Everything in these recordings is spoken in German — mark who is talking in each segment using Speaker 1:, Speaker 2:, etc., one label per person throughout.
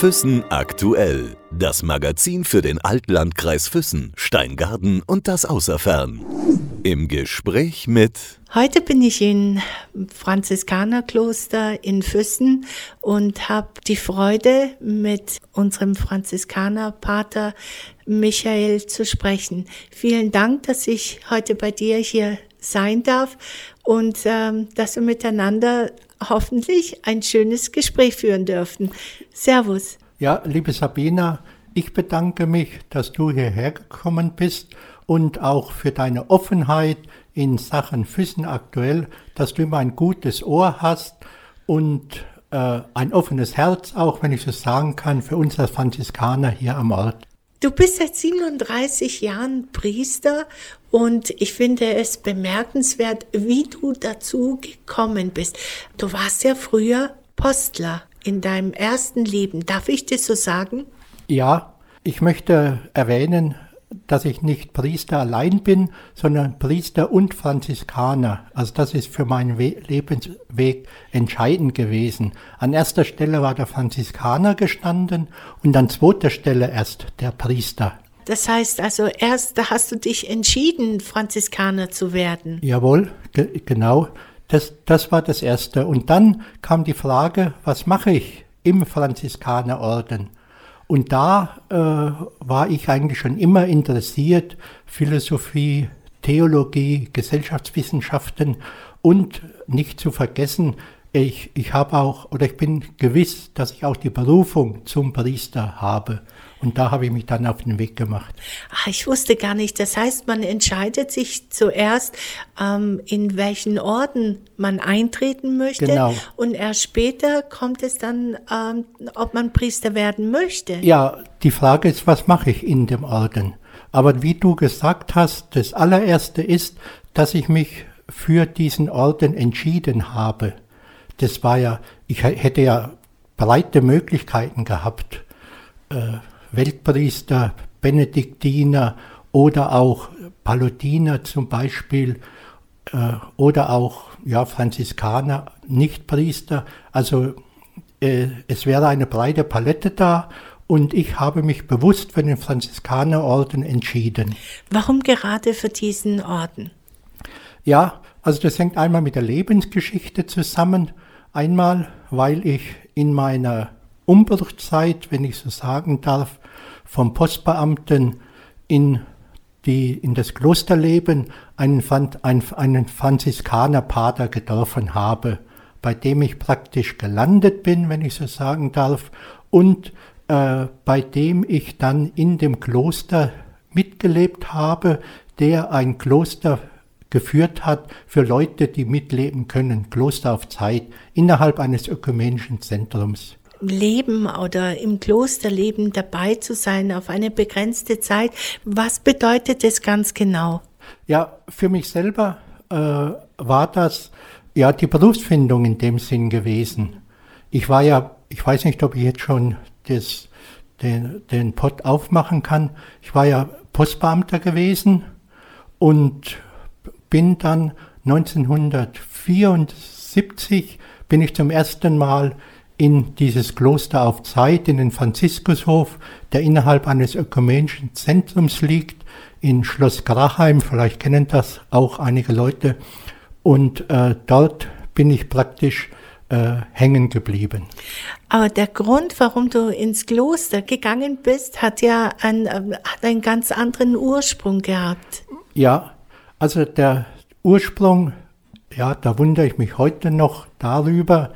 Speaker 1: Füssen aktuell. Das Magazin für den Altlandkreis Füssen, Steingarten und das Außerfern. Im Gespräch mit
Speaker 2: Heute bin ich im Franziskanerkloster in Füssen und habe die Freude, mit unserem Franziskanerpater Michael zu sprechen. Vielen Dank, dass ich heute bei dir hier sein darf und ähm, dass wir miteinander hoffentlich ein schönes Gespräch führen dürfen. Servus.
Speaker 3: Ja, liebe Sabina, ich bedanke mich, dass du hierher gekommen bist und auch für deine Offenheit in Sachen Füssen aktuell, dass du immer ein gutes Ohr hast und äh, ein offenes Herz, auch wenn ich so sagen kann, für uns als Franziskaner hier am Ort.
Speaker 2: Du bist seit 37 Jahren Priester und ich finde es bemerkenswert, wie du dazu gekommen bist. Du warst ja früher Postler in deinem ersten Leben. Darf ich das so sagen?
Speaker 3: Ja, ich möchte erwähnen, dass ich nicht Priester allein bin, sondern Priester und Franziskaner. Also das ist für meinen We Lebensweg entscheidend gewesen. An erster Stelle war der Franziskaner gestanden und an zweiter Stelle erst der Priester.
Speaker 2: Das heißt also, erst da hast du dich entschieden, Franziskaner zu werden.
Speaker 3: Jawohl, ge genau. Das, das war das Erste. Und dann kam die Frage, was mache ich im Franziskanerorden? Und da äh, war ich eigentlich schon immer interessiert, Philosophie, Theologie, Gesellschaftswissenschaften und nicht zu vergessen, ich, ich habe auch oder ich bin gewiss, dass ich auch die Berufung zum Priester habe. Und da habe ich mich dann auf den Weg gemacht.
Speaker 2: Ach, ich wusste gar nicht. Das heißt, man entscheidet sich zuerst, ähm, in welchen Orden man eintreten möchte.
Speaker 3: Genau.
Speaker 2: Und erst später kommt es dann, ähm, ob man Priester werden möchte.
Speaker 3: Ja, die Frage ist, was mache ich in dem Orden? Aber wie du gesagt hast, das allererste ist, dass ich mich für diesen Orden entschieden habe. Das war ja, ich hätte ja breite Möglichkeiten gehabt. Äh, Weltpriester, Benediktiner oder auch Palutiner zum Beispiel äh, oder auch ja, Franziskaner, Nichtpriester. Also äh, es wäre eine breite Palette da und ich habe mich bewusst für den Franziskanerorden entschieden.
Speaker 2: Warum gerade für diesen Orden?
Speaker 3: Ja, also das hängt einmal mit der Lebensgeschichte zusammen. Einmal, weil ich in meiner Umbruchzeit, wenn ich so sagen darf, vom Postbeamten in, die, in das Klosterleben einen, einen, Franziskanerpater getroffen habe, bei dem ich praktisch gelandet bin, wenn ich so sagen darf, und äh, bei dem ich dann in dem Kloster mitgelebt habe, der ein Kloster geführt hat für Leute, die mitleben können, Kloster auf Zeit, innerhalb eines ökumenischen Zentrums.
Speaker 2: Leben oder im Klosterleben dabei zu sein auf eine begrenzte Zeit. Was bedeutet das ganz genau?
Speaker 3: Ja, für mich selber äh, war das ja die Berufsfindung in dem Sinn gewesen. Ich war ja, ich weiß nicht, ob ich jetzt schon das, den, den Pott aufmachen kann. Ich war ja Postbeamter gewesen und bin dann 1974 bin ich zum ersten Mal in dieses Kloster auf Zeit, in den Franziskushof, der innerhalb eines ökumenischen Zentrums liegt, in Schloss Grachheim, vielleicht kennen das auch einige Leute. Und äh, dort bin ich praktisch äh, hängen geblieben.
Speaker 2: Aber der Grund, warum du ins Kloster gegangen bist, hat ja einen, hat einen ganz anderen Ursprung gehabt.
Speaker 3: Ja, also der Ursprung, ja, da wundere ich mich heute noch darüber,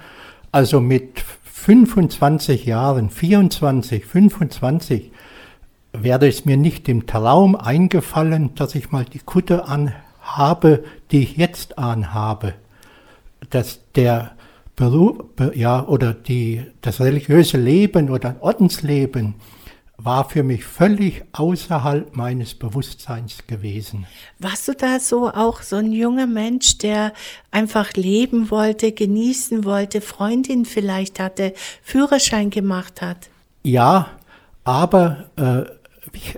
Speaker 3: also mit 25 Jahren, 24, 25, wäre es mir nicht im Traum eingefallen, dass ich mal die Kutte anhabe, die ich jetzt anhabe. Dass der Beruf, ja, oder die, das religiöse Leben oder Ordensleben war für mich völlig außerhalb meines Bewusstseins gewesen.
Speaker 2: Warst du da so auch so ein junger Mensch, der einfach leben wollte, genießen wollte, Freundin vielleicht hatte, Führerschein gemacht hat?
Speaker 3: Ja, aber äh,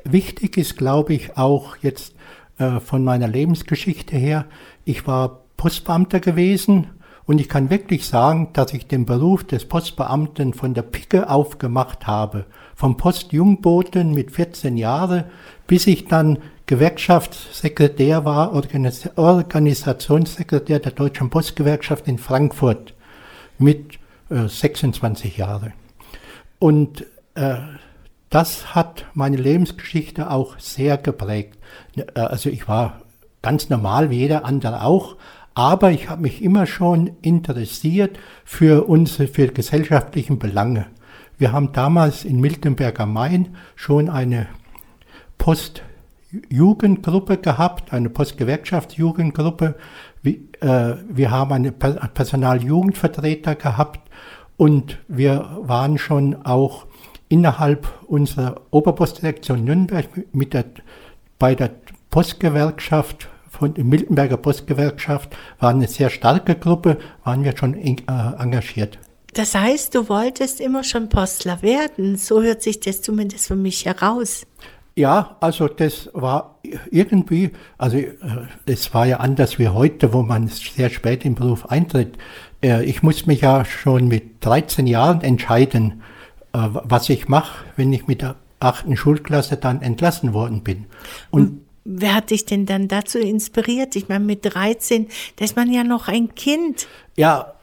Speaker 3: wichtig ist, glaube ich, auch jetzt äh, von meiner Lebensgeschichte her, ich war Postbeamter gewesen Und ich kann wirklich sagen, dass ich den Beruf des Postbeamten von der Picke auf gemacht habe. Vom Postjungboten mit 14 Jahren, bis ich dann Gewerkschaftssekretär war, Organis Organisationssekretär der Deutschen Postgewerkschaft in Frankfurt mit äh, 26 Jahren. Und äh, das hat meine Lebensgeschichte auch sehr geprägt. Äh, also ich war ganz normal wie jeder andere auch, aber ich habe mich immer schon interessiert für unsere für gesellschaftlichen Belange. Wir haben damals in Miltenberg am Main schon eine Postjugendgruppe gehabt, eine Postgewerkschaftsjugendgruppe. Äh, wir haben einen Personaljugendvertreter gehabt und wir waren schon auch innerhalb unserer Oberpostdirektion Nürnberg mit der, bei der Postgewerkschaft von der Miltenberger Postgewerkschaft war eine sehr starke Gruppe, waren wir schon äh, engagiert.
Speaker 2: Das heißt, du wolltest immer schon Postler werden. So hört sich das zumindest für mich heraus.
Speaker 3: Ja, also das war irgendwie, also äh, es war ja anders wie heute, wo man sehr spät im Beruf eintritt. Äh, ich muss mich ja schon mit 13 Jahren entscheiden, äh, was ich mache, wenn ich mit der achten Schulklasse dann entlassen worden bin.
Speaker 2: Und wer hat dich denn dann dazu inspiriert? Ich meine, mit 13, da ist man ja noch ein Kind.
Speaker 3: Ja,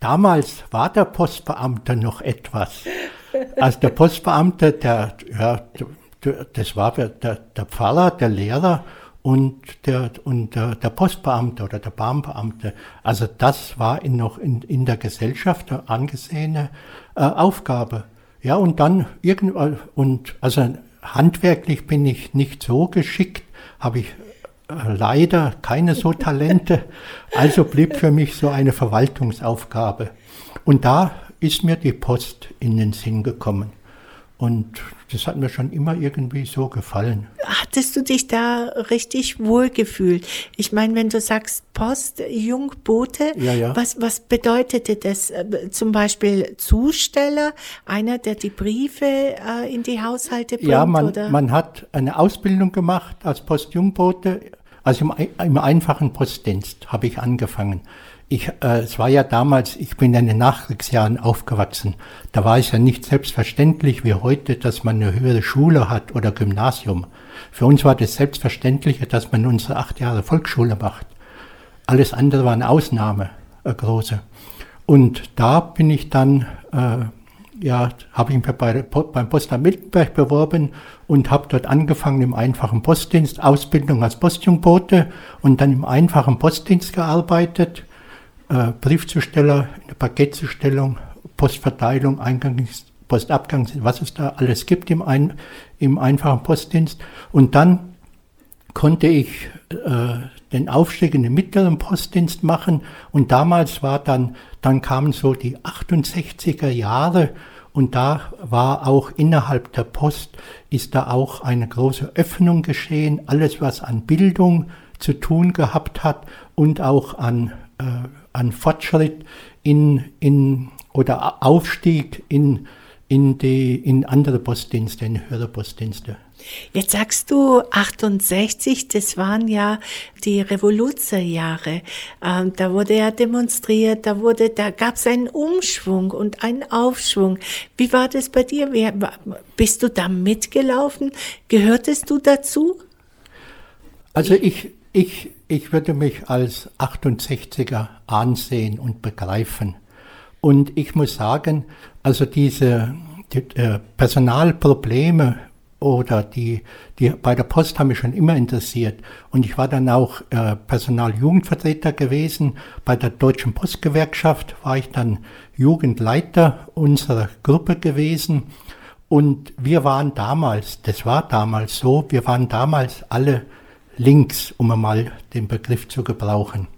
Speaker 3: damals war der Postbeamte noch etwas. Also der Postbeamte, der, ja, das war der, der Pfarrer, der Lehrer und der, und der Postbeamte oder der Bahnbeamte. Also das war in, noch in, in der Gesellschaft eine angesehene äh, Aufgabe. Ja, und dann irgendwann, und also handwerklich bin ich nicht so geschickt, habe ich äh, leider keine so Talente. Also blieb für mich so eine Verwaltungsaufgabe. Und da ist mir die Post in den Sinn gekommen. Und das hat mir schon immer irgendwie so gefallen.
Speaker 2: Hattest du dich da richtig wohlgefühlt? Ich meine, wenn du sagst Post, Jungbote,
Speaker 3: ja, ja.
Speaker 2: Was, was bedeutete das? Äh, zum Beispiel Zusteller, einer, der die Briefe äh, in die Haushalte bringt?
Speaker 3: Ja, man, oder? man hat eine Ausbildung gemacht als Postjungbote. Also im, im einfachen Postdienst habe ich angefangen. Ich, äh, es war ja damals, ich bin in den Nachkriegsjahren aufgewachsen. Da war es ja nicht selbstverständlich wie heute, dass man eine höhere Schule hat oder Gymnasium. Für uns war das Selbstverständliche, dass man unsere acht Jahre Volksschule macht. Alles andere war eine Ausnahme, eine große. Und da bin ich dann, äh, ja, habe ich mich bei, beim Postamt Miltenberg beworben und habe dort angefangen im einfachen Postdienst, Ausbildung als Postjungbote und dann im einfachen Postdienst gearbeitet äh, Briefzusteller, eine Paketzustellung, Postverteilung, Eingangs, Postabgang, was es da alles gibt im, ein, im einfachen Postdienst. Und dann konnte ich äh, den Aufstieg in den mittleren Postdienst machen. Und damals war dann, dann kamen so die 68er Jahre und da war auch innerhalb der Post, ist da auch eine große Öffnung geschehen. Alles, was an Bildung zu tun gehabt hat und auch an äh, an Fortschritt in, in, oder Aufstieg in, in, die, in andere Postdienste, in höhere Postdienste.
Speaker 2: Jetzt sagst du 68, das waren ja die Revoluzerjahre. Ähm, da wurde ja demonstriert, da wurde, da gab es einen Umschwung und einen Aufschwung. Wie war das bei dir? Wie, bist du da mitgelaufen? Gehörtest du dazu?
Speaker 3: Also ich, ich, ich würde mich als 68er ansehen und begreifen. Und ich muss sagen, also diese die, äh, Personalprobleme oder die, die bei der Post haben mich schon immer interessiert. Und ich war dann auch äh, Personaljugendvertreter gewesen. Bei der Deutschen Postgewerkschaft war ich dann Jugendleiter unserer Gruppe gewesen. Und wir waren damals, das war damals so, wir waren damals alle links, um einmal den Begriff zu gebrauchen.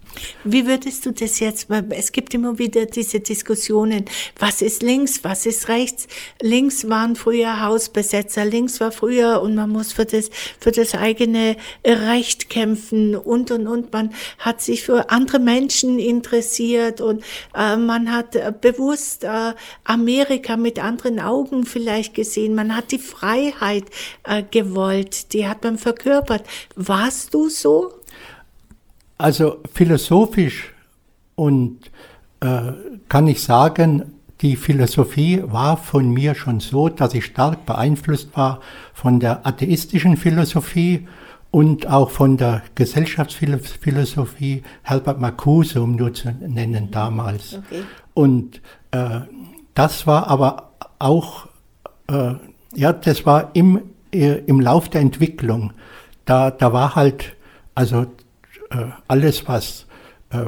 Speaker 2: Wie würdest du das jetzt, es gibt immer wieder diese Diskussionen, was ist links, was ist rechts? Links waren früher Hausbesetzer, links war früher und man muss für das, für das eigene Recht kämpfen und, und, und. Man hat sich für andere Menschen interessiert und äh, man hat äh, bewusst äh, Amerika mit anderen Augen vielleicht gesehen. Man hat die Freiheit äh, gewollt, die hat man verkörpert. Warst du so?
Speaker 3: Also philosophisch und äh, kann ich sagen, die Philosophie war von mir schon so, dass ich stark beeinflusst war von der atheistischen Philosophie und auch von der Gesellschaftsphilosophie Herbert Marcuse, um nur zu nennen damals. Okay. Und äh, das war aber auch, äh, ja, das war im, äh, im Lauf der Entwicklung. Da, da war halt, also alles, was äh,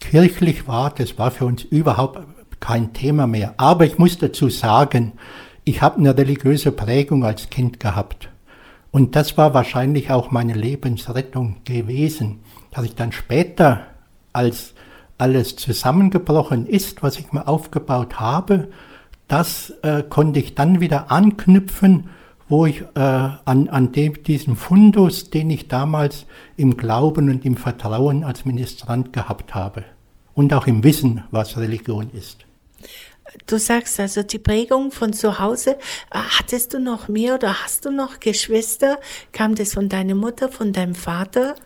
Speaker 3: kirchlich war, das war für uns überhaupt kein Thema mehr. Aber ich muss dazu sagen, ich habe eine religiöse Prägung als Kind gehabt. Und das war wahrscheinlich auch meine Lebensrettung gewesen, dass ich dann später, als alles zusammengebrochen ist, was ich mir aufgebaut habe, das äh, konnte ich dann wieder anknüpfen, wo ich äh, an, an dem, diesem Fundus, den ich damals im Glauben und im Vertrauen als Ministrant gehabt habe und auch im Wissen, was Religion ist.
Speaker 2: Du sagst also die Prägung von zu Hause. Äh, hattest du noch mehr oder hast du noch Geschwister? Kam das von deiner Mutter, von deinem Vater?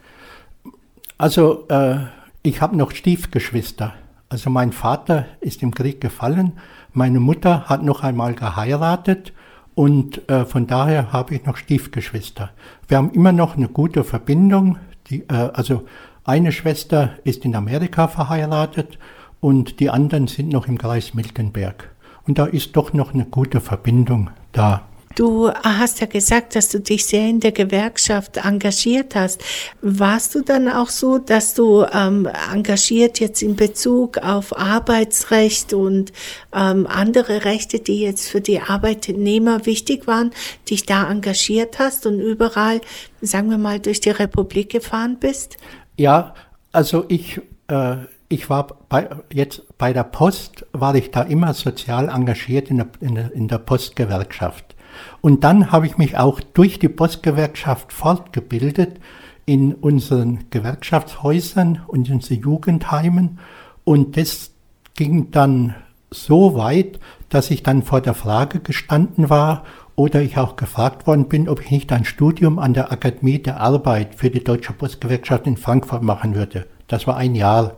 Speaker 3: Also äh, ich habe noch Stiefgeschwister. Also mein Vater ist im Krieg gefallen. Meine Mutter hat noch einmal geheiratet und äh, von daher habe ich noch Stiefgeschwister. Wir haben immer noch eine gute Verbindung. Die, äh, also eine Schwester ist in Amerika verheiratet und die anderen sind noch im Kreis Miltenberg. Und da ist doch noch eine gute Verbindung da.
Speaker 2: Du hast ja gesagt, dass du dich sehr in der Gewerkschaft engagiert hast. Warst du dann auch so, dass du ähm, engagiert jetzt in Bezug auf Arbeitsrecht und ähm, andere Rechte, die jetzt für die Arbeitnehmer wichtig waren, dich da engagiert hast und überall, sagen wir mal, durch die Republik gefahren bist?
Speaker 3: Ja, also ich, äh, ich war bei, jetzt bei der Post, war ich da immer sozial engagiert in der, in der, in der Postgewerkschaft. Und dann habe ich mich auch durch die Postgewerkschaft fortgebildet in unseren Gewerkschaftshäusern und in unseren Jugendheimen. Und das ging dann so weit, dass ich dann vor der Frage gestanden war oder ich auch gefragt worden bin, ob ich nicht ein Studium an der Akademie der Arbeit für die Deutsche Postgewerkschaft in Frankfurt machen würde. Das war ein Jahr.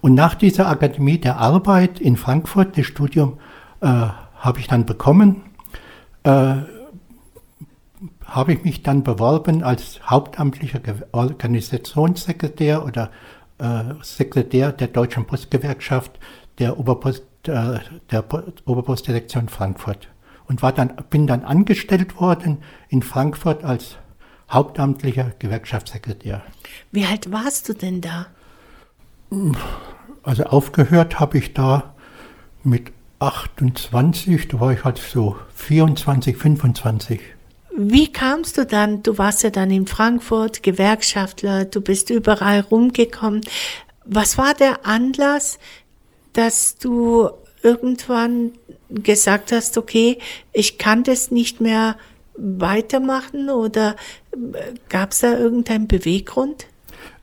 Speaker 3: Und nach dieser Akademie der Arbeit in Frankfurt, das Studium äh, habe ich dann bekommen, äh, habe ich mich dann beworben als hauptamtlicher Organisationssekretär oder äh, Sekretär der Deutschen Postgewerkschaft der, Oberpost, äh, der Oberpostdirektion Frankfurt und war dann, bin dann angestellt worden in Frankfurt als hauptamtlicher Gewerkschaftssekretär.
Speaker 2: Wie alt warst du denn da?
Speaker 3: Also aufgehört habe ich da mit 28, da war ich halt so 24, 25.
Speaker 2: Wie kamst du dann, du warst ja dann in Frankfurt, Gewerkschaftler, du bist überall rumgekommen. Was war der Anlass, dass du irgendwann gesagt hast, okay, ich kann das nicht mehr weitermachen oder äh, gab es da irgendeinen Beweggrund?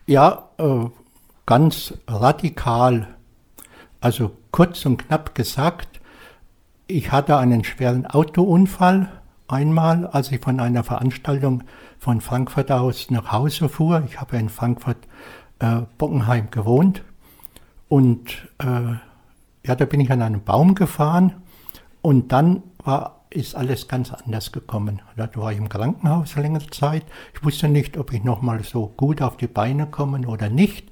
Speaker 3: Ja, äh, ganz radikal. Also kurz und knapp gesagt, ich hatte einen schweren Autounfall einmal, als ich von einer Veranstaltung von Frankfurt aus nach Hause fuhr. Ich habe in Frankfurt äh, Bockenheim gewohnt und äh, ja, da bin ich an einen Baum gefahren und dann war, ist alles ganz anders gekommen. Da war ich im Krankenhaus längere Zeit. Ich wusste nicht, ob ich nochmal so gut auf die Beine komme oder nicht.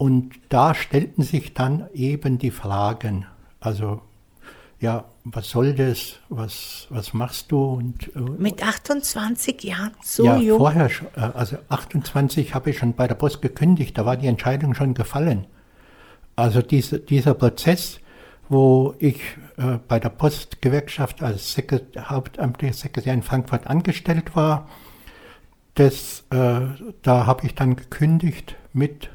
Speaker 3: Und da stellten sich dann eben die Fragen. Also, ja, was soll das? Was, was machst du? Und,
Speaker 2: äh, Mit 28 Jahren, so
Speaker 3: ja,
Speaker 2: jung?
Speaker 3: vorher, äh, also 28 habe ich schon bei der Post gekündigt, da war die Entscheidung schon gefallen. Also diese, dieser Prozess, wo ich äh, bei der Postgewerkschaft als Sekretär, hauptamtlicher Sekretär in Frankfurt angestellt war. Das, äh, da habe ich dann gekündigt mit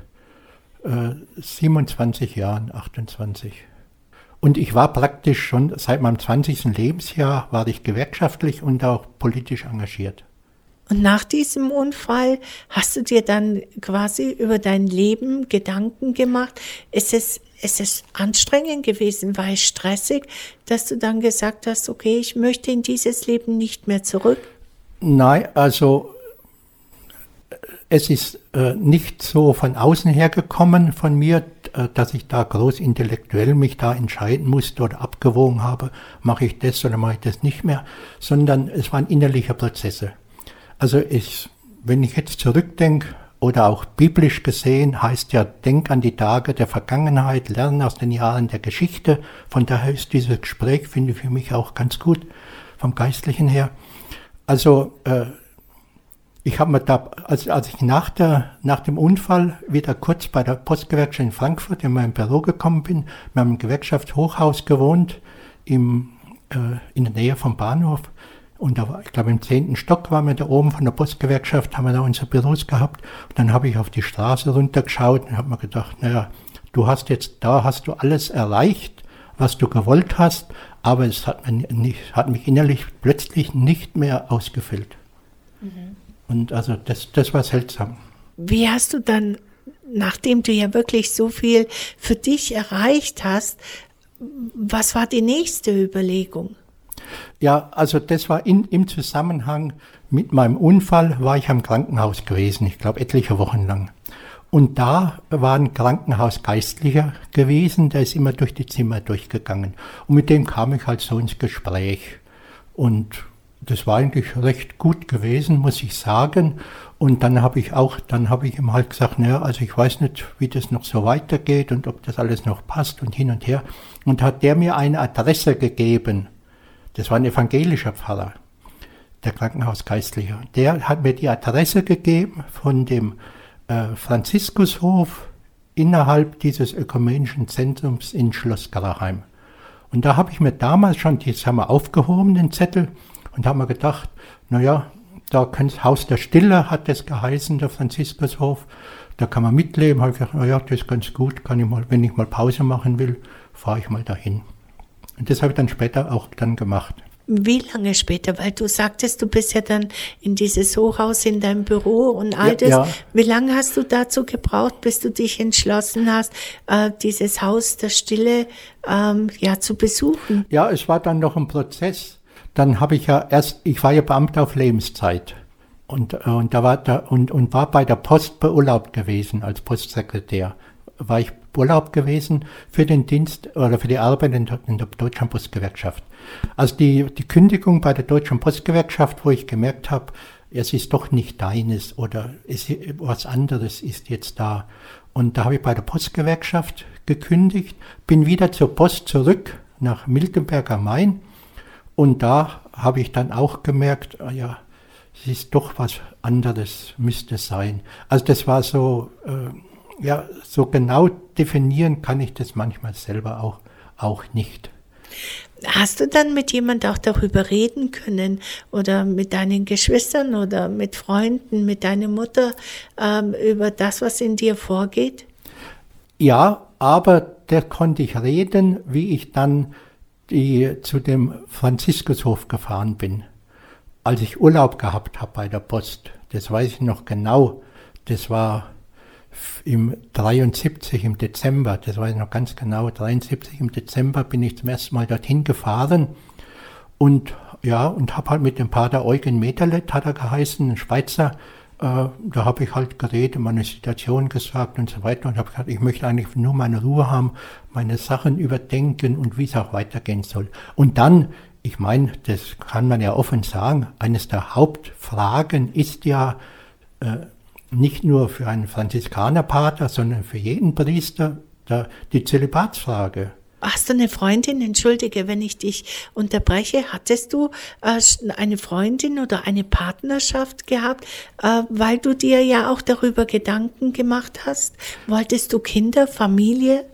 Speaker 3: äh, 27 Jahren, 28. Und ich war praktisch schon seit meinem 20. Lebensjahr war ich gewerkschaftlich und auch politisch engagiert.
Speaker 2: Und nach diesem Unfall hast du dir dann quasi über dein Leben Gedanken gemacht. Ist es, ist es anstrengend gewesen? War es stressig, dass du dann gesagt hast, okay, ich möchte in dieses Leben nicht mehr zurück?
Speaker 3: Nein, also es ist äh, nicht so von außen her gekommen von mir. äh, dass ich da groß intellektuell mich da entscheiden musste oder abgewogen habe, mache ich das oder mache ich das nicht mehr, sondern es waren innerliche Prozesse. Also ich, wenn ich jetzt zurückdenke, oder auch biblisch gesehen heißt ja, denk an die Tage der Vergangenheit, lerne aus den Jahren der Geschichte. Von daher ist dieses Gespräch, finde ich für mich auch ganz gut vom Geistlichen her. Also äh, ich habe mir da, als, als ich nach, der, nach dem Unfall wieder kurz bei der Postgewerkschaft in Frankfurt in mein Büro gekommen bin, wir haben im Gewerkschaftshochhaus gewohnt, im, äh, in der Nähe vom Bahnhof. Und da war, ich glaube, im zehnten Stock waren wir da oben von der Postgewerkschaft, haben wir da unsere Büros gehabt. Und dann habe ich auf die Straße runtergeschaut und habe mir gedacht, naja, du hast jetzt, da hast du alles erreicht, was du gewollt hast, aber es hat, mir nicht, hat mich innerlich plötzlich nicht mehr ausgefüllt. Mhm. Und also das, das war seltsam.
Speaker 2: Wie hast du dann, nachdem du ja wirklich so viel für dich erreicht hast, was war die nächste Überlegung?
Speaker 3: Ja, also das war in, im Zusammenhang mit meinem Unfall, war ich am Krankenhaus gewesen, ich glaube etliche Wochen lang. Und da war ein Krankenhausgeistlicher gewesen, der ist immer durch die Zimmer durchgegangen. Und mit dem kam ich halt so ins Gespräch. Und das war eigentlich recht gut gewesen, muss ich sagen. Und dann habe ich auch, dann habe ich ihm halt gesagt, naja, also ich weiß nicht, wie das noch so weitergeht und ob das alles noch passt und hin und her. Und hat der mir eine Adresse gegeben das war ein evangelischer Pfarrer, der Krankenhausgeistliche. Der hat mir die Adresse gegeben von dem äh, Franziskushof innerhalb dieses ökumenischen Zentrums in Schloss Garachheim. Und da habe ich mir damals schon, das haben wir aufgehoben, den Zettel, und haben mir gedacht, naja, da kann Haus der Stille, hat das geheißen, der Franziskushof, da kann man mitleben. Habe ich gedacht, naja, das ist ganz gut, kann ich mal, wenn ich mal Pause machen will, fahre ich mal dahin. Und das habe ich dann später auch dann gemacht.
Speaker 2: Wie lange später? Weil du sagtest, du bist ja dann in dieses Hochhaus in deinem Büro und all das. Ja, ja. Wie lange hast du dazu gebraucht, bis du dich entschlossen hast, äh, dieses Haus der Stille ähm, ja zu besuchen?
Speaker 3: Ja, es war dann noch ein Prozess. Dann habe ich ja erst, ich war ja Beamter auf Lebenszeit und, äh, und da war da und, und war bei der Post beurlaubt gewesen als Postsekretär. War ich Urlaub gewesen für den Dienst oder für die Arbeit in, in der Deutschen Postgewerkschaft. Also die, die Kündigung bei der Deutschen Postgewerkschaft, wo ich gemerkt habe, es ist doch nicht deines oder es, was anderes ist jetzt da. Und da habe ich bei der Postgewerkschaft gekündigt, bin wieder zur Post zurück nach Miltenberg am Main und da habe ich dann auch gemerkt, ah ja, es ist doch was anderes, müsste sein. Also das war so, äh, ja, so genau definieren kann ich das manchmal selber auch, auch nicht.
Speaker 2: Hast du dann mit jemand auch darüber reden können oder mit deinen Geschwistern oder mit Freunden, mit deiner Mutter ähm, über das, was in dir vorgeht?
Speaker 3: Ja, aber der konnte ich reden, wie ich dann die, zu dem Franziskushof gefahren bin, als ich Urlaub gehabt habe bei der Post. Das weiß ich noch genau. Das war im 73 im Dezember, das weiß ich noch ganz genau, 73 im Dezember bin ich zum ersten Mal dorthin gefahren und ja, und habe halt mit dem Pater Eugen Meterlet, hat er geheißen, ein Schweizer, da habe ich halt geredet, meine Situation gesagt und so weiter und habe gesagt, ich möchte eigentlich nur meine Ruhe haben, meine Sachen überdenken und wie es auch weitergehen soll. Und dann, ich meine, das kann man ja offen sagen, eines der Hauptfragen ist ja, äh, nicht nur für einen Franziskanerpater, sondern für jeden Priester der, die Zölibatsfrage.
Speaker 2: Hast du eine Freundin? Entschuldige, wenn ich dich unterbreche. Hattest du äh, eine Freundin oder eine Partnerschaft gehabt, äh, weil du dir ja auch darüber Gedanken gemacht hast? Wolltest du Kinder, Familie?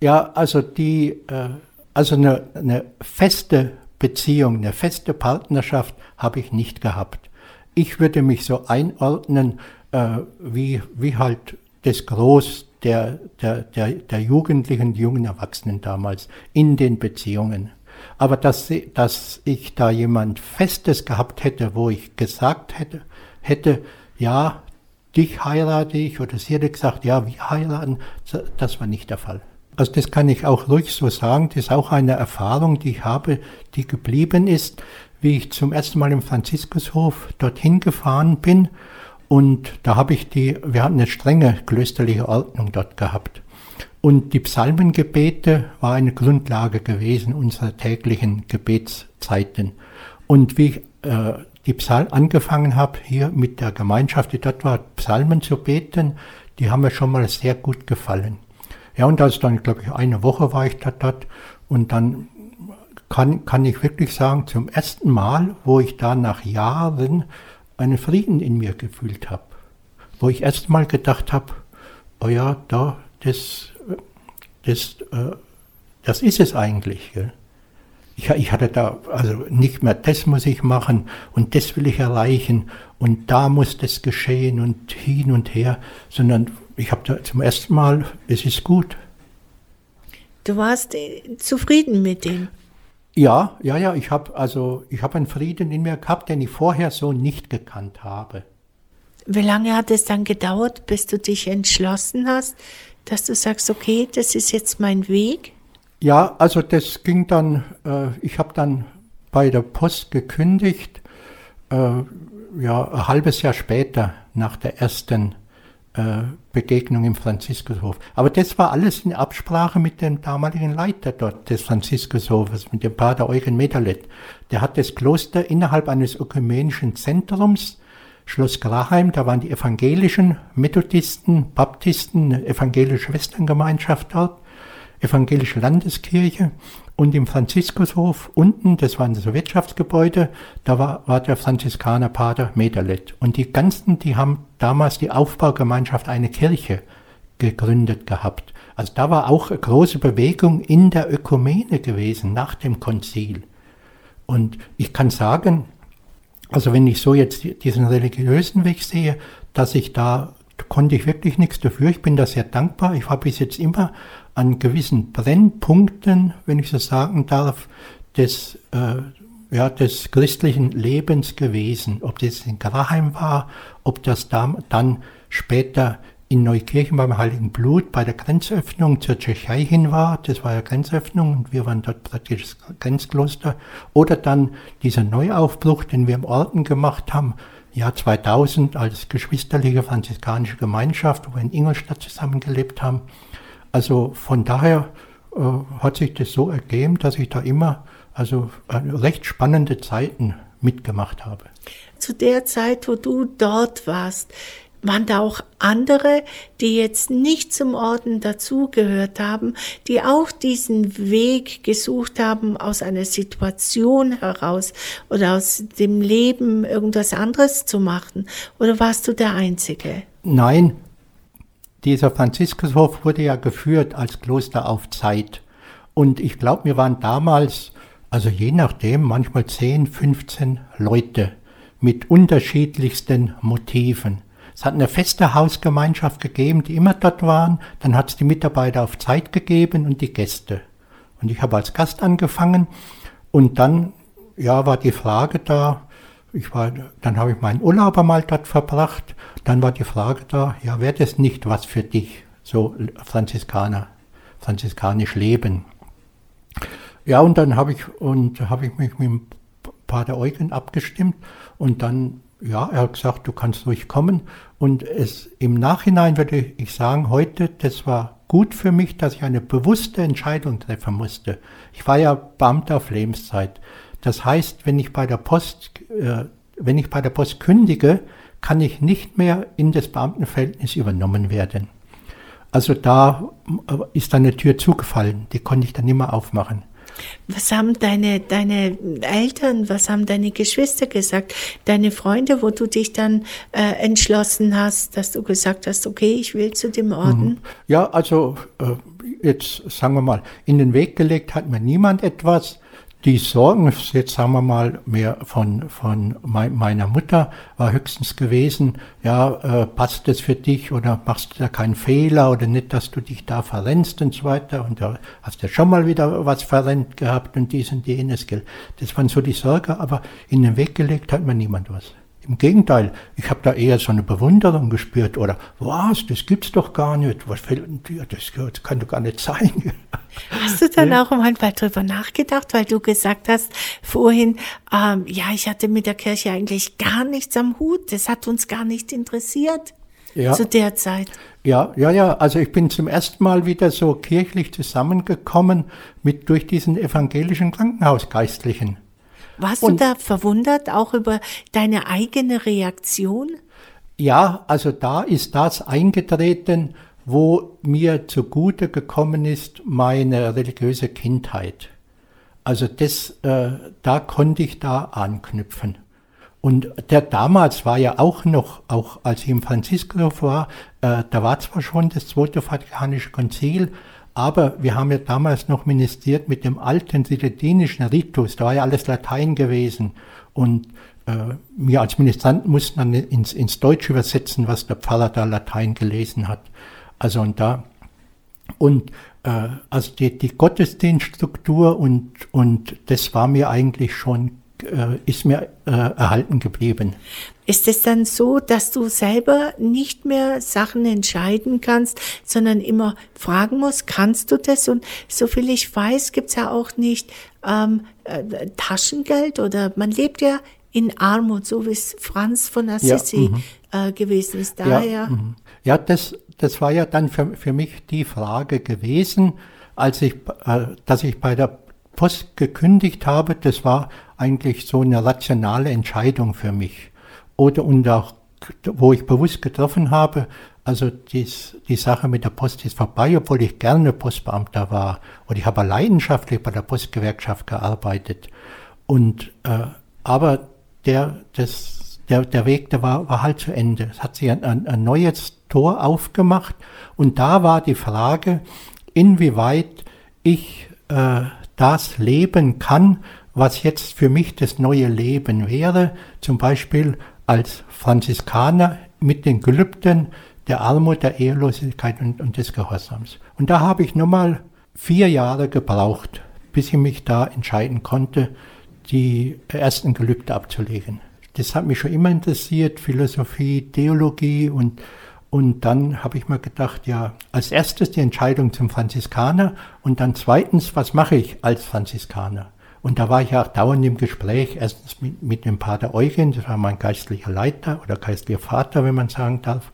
Speaker 3: Ja, also die, äh, also eine, eine feste Beziehung, eine feste Partnerschaft habe ich nicht gehabt. Ich würde mich so einordnen, äh, wie, wie halt das Groß der, der, der, der Jugendlichen, jungen Erwachsenen damals in den Beziehungen. Aber dass, dass ich da jemand Festes gehabt hätte, wo ich gesagt hätte, hätte, ja, dich heirate ich, oder sie hätte gesagt, ja, wir heiraten, das war nicht der Fall. Also das kann ich auch ruhig so sagen, das ist auch eine Erfahrung, die ich habe, die geblieben ist, wie ich zum ersten Mal im Franziskushof dorthin gefahren bin und da habe ich die, wir hatten eine strenge klösterliche Ordnung dort gehabt. Und die Psalmengebete war eine Grundlage gewesen unserer täglichen Gebetszeiten. Und wie ich äh, die Psalm angefangen habe, hier mit der Gemeinschaft, die dort war, Psalmen zu beten, die haben mir schon mal sehr gut gefallen. Ja, und das dann, glaube ich, eine Woche war ich da dort und dann kann, kann ich wirklich sagen, zum ersten Mal, wo ich da nach Jahren einen Frieden in mir gefühlt habe. Wo ich erst mal gedacht habe, oh ja, da, das, das, äh, das ist es eigentlich. Gell? Ich, ich hatte da, also nicht mehr, das muss ich machen und das will ich erreichen und da muss das geschehen und hin und her, sondern ich habe da zum ersten Mal, es ist gut.
Speaker 2: Du warst äh, zufrieden mit dem?
Speaker 3: Ja, ja, ja, ich habe also ich habe einen Frieden in mir gehabt, den ich vorher so nicht gekannt habe.
Speaker 2: Wie lange hat es dann gedauert, bis du dich entschlossen hast, dass du sagst, okay, das ist jetzt mein Weg?
Speaker 3: Ja, also das ging dann, äh, ich habe dann bei der Post gekündigt, äh, ja, ein halbes Jahr später nach der ersten Begegnung im Franziskushof. Aber das war alles in Absprache mit dem damaligen Leiter dort des Franziskushofes, mit dem Pater Eugen Medalet. Der hat das Kloster innerhalb eines ökumenischen Zentrums, Schloss Graheim, da waren die evangelischen Methodisten, Baptisten, evangelische Schwesterngemeinschaft dort, evangelische Landeskirche und im Franziskushof unten, das war das Wirtschaftsgebäude, da war, war der Franziskaner Pater Medalet. Und die ganzen, die haben damals die Aufbaugemeinschaft eine Kirche gegründet gehabt. Also da war auch eine große Bewegung in der Ökumene gewesen nach dem Konzil. Und ich kann sagen, also wenn ich so jetzt diesen religiösen Weg sehe, dass ich da konnte ich wirklich nichts dafür. Ich bin da sehr dankbar. Ich habe bis jetzt immer an gewissen Brennpunkten, wenn ich so sagen darf, des, äh, ja, des christlichen Lebens gewesen. Ob das in Graheim war, ob das da, dann später in Neukirchen beim Heiligen Blut bei der Grenzöffnung zur Tschechei hin war, das war ja Grenzöffnung und wir waren dort praktisch das Grenzkloster, oder dann dieser Neuaufbruch, den wir im Orden gemacht haben, Jahr 2000 als geschwisterliche franziskanische Gemeinschaft, wo wir in Ingolstadt zusammengelebt haben. Also von daher äh, hat sich das so ergeben, dass ich da immer also äh, recht spannende Zeiten mitgemacht habe.
Speaker 2: Zu der Zeit, wo du dort warst, waren da auch andere, die jetzt nicht zum Orden dazugehört haben, die auch diesen Weg gesucht haben aus einer Situation heraus oder aus dem Leben irgendwas anderes zu machen? Oder warst du der Einzige?
Speaker 3: Nein, dieser Franziskushof wurde ja geführt als Kloster auf Zeit. Und ich glaube, wir waren damals, also je nachdem, manchmal 10, 15 Leute mit unterschiedlichsten Motiven. Es hat eine feste Hausgemeinschaft gegeben, die immer dort waren. Dann hat es die Mitarbeiter auf Zeit gegeben und die Gäste. Und ich habe als Gast angefangen. Und dann, ja, war die Frage da, ich war, dann habe ich meinen Urlaub einmal dort verbracht. Dann war die Frage da, ja, wäre das nicht was für dich, so Franziskaner, franziskanisch leben? Ja, und dann habe ich, und habe ich mich mit dem Pater Eugen abgestimmt und dann, ja, er hat gesagt, du kannst ruhig kommen. Und es, im Nachhinein würde ich sagen, heute, das war gut für mich, dass ich eine bewusste Entscheidung treffen musste. Ich war ja Beamter auf Lebenszeit. Das heißt, wenn ich bei der Post, äh, wenn ich bei der Post kündige, kann ich nicht mehr in das Beamtenverhältnis übernommen werden. Also da äh, ist dann eine Tür zugefallen, die konnte ich dann nicht mehr aufmachen.
Speaker 2: Was haben deine, deine Eltern, was haben deine Geschwister gesagt, deine Freunde, wo du dich dann äh, entschlossen hast, dass du gesagt hast, okay, ich will zu dem Orden? Mhm.
Speaker 3: Ja, also äh, jetzt sagen wir mal, in den Weg gelegt hat mir niemand etwas. Die Sorgen, jetzt sagen wir mal mehr von, von meiner Mutter, war höchstens gewesen, ja, äh, passt das für dich oder machst du da keinen Fehler oder nicht, dass du dich da verrennst und so weiter und da hast du schon mal wieder was verrennt gehabt und dies und jenes, gell. Das waren so die Sorge, aber in den Weg gelegt hat mir niemand was. Im Gegenteil, ich habe da eher so eine Bewunderung gespürt oder was, das gibt's doch gar nicht, was fällt dir, das, das kann doch gar nicht sein.
Speaker 2: Hast du dann auch manchmal drüber nachgedacht, weil du gesagt hast vorhin, ähm, ja, ich hatte mit der Kirche eigentlich gar nichts am Hut, das hat uns gar nicht interessiert ja. zu der Zeit.
Speaker 3: Ja, ja, ja. Also ich bin zum ersten Mal wieder so kirchlich zusammengekommen mit durch diesen evangelischen Krankenhausgeistlichen.
Speaker 2: Warst Und, du da verwundert auch über deine eigene Reaktion?
Speaker 3: Ja, also da ist das eingetreten, wo mir zugute gekommen ist, meine religiöse Kindheit. Also das, äh, da konnte ich da anknüpfen. Und der damals war ja auch noch, auch als ich im Franziskushof war, äh, da war zwar schon das Zweite Vatikanische Konzil, aber wir haben ja damals noch ministriert mit dem alten sidetinischen Ritus, da war ja alles Latein gewesen. Und äh, wir als Ministrant mussten dann ins, ins Deutsche übersetzen, was der Pfarrer da Latein gelesen hat. Also und da und äh, also die, die Gottesdienststruktur und und das war mir eigentlich schon äh, ist mir äh, erhalten geblieben.
Speaker 2: Ist es dann so, dass du selber nicht mehr Sachen entscheiden kannst, sondern immer fragen musst, kannst du das? Und soviel ich weiß, gibt es ja auch nicht ähm, äh, Taschengeld oder man lebt ja in Armut, so wie es Franz von Assisi ja, mhm. äh, gewesen ist.
Speaker 3: Daher ja, mhm. ja das, das war ja dann für, für mich die Frage gewesen, als ich, äh, dass ich bei der Post gekündigt habe. Das war eigentlich so eine rationale Entscheidung für mich. Oder und auch, wo ich bewusst getroffen habe, also dies, die Sache mit der Post ist vorbei, obwohl ich gerne Postbeamter war. Und ich habe leidenschaftlich bei der Postgewerkschaft gearbeitet. Und äh, aber der, das, der, der Weg, der war, war halt zu Ende. Es hat sich ein, ein, ein neues Tor aufgemacht und da war die Frage, inwieweit ich äh, das leben kann, was jetzt für mich das neue Leben wäre, zum Beispiel als Franziskaner mit den Gelübden der Armut, der Ehelosigkeit und, und des Gehorsams. Und da habe ich nochmal vier Jahre gebraucht, bis ich mich da entscheiden konnte, die ersten Gelübde abzulegen. Das hat mich schon immer interessiert, Philosophie, Theologie und, und dann habe ich mir gedacht, ja, als erstes die Entscheidung zum Franziskaner und dann zweitens, was mache ich als Franziskaner? Und da war ich auch dauernd im Gespräch, erstens mit, mit dem Pater Eugen, das war mein geistlicher Leiter oder geistlicher Vater, wenn man sagen darf.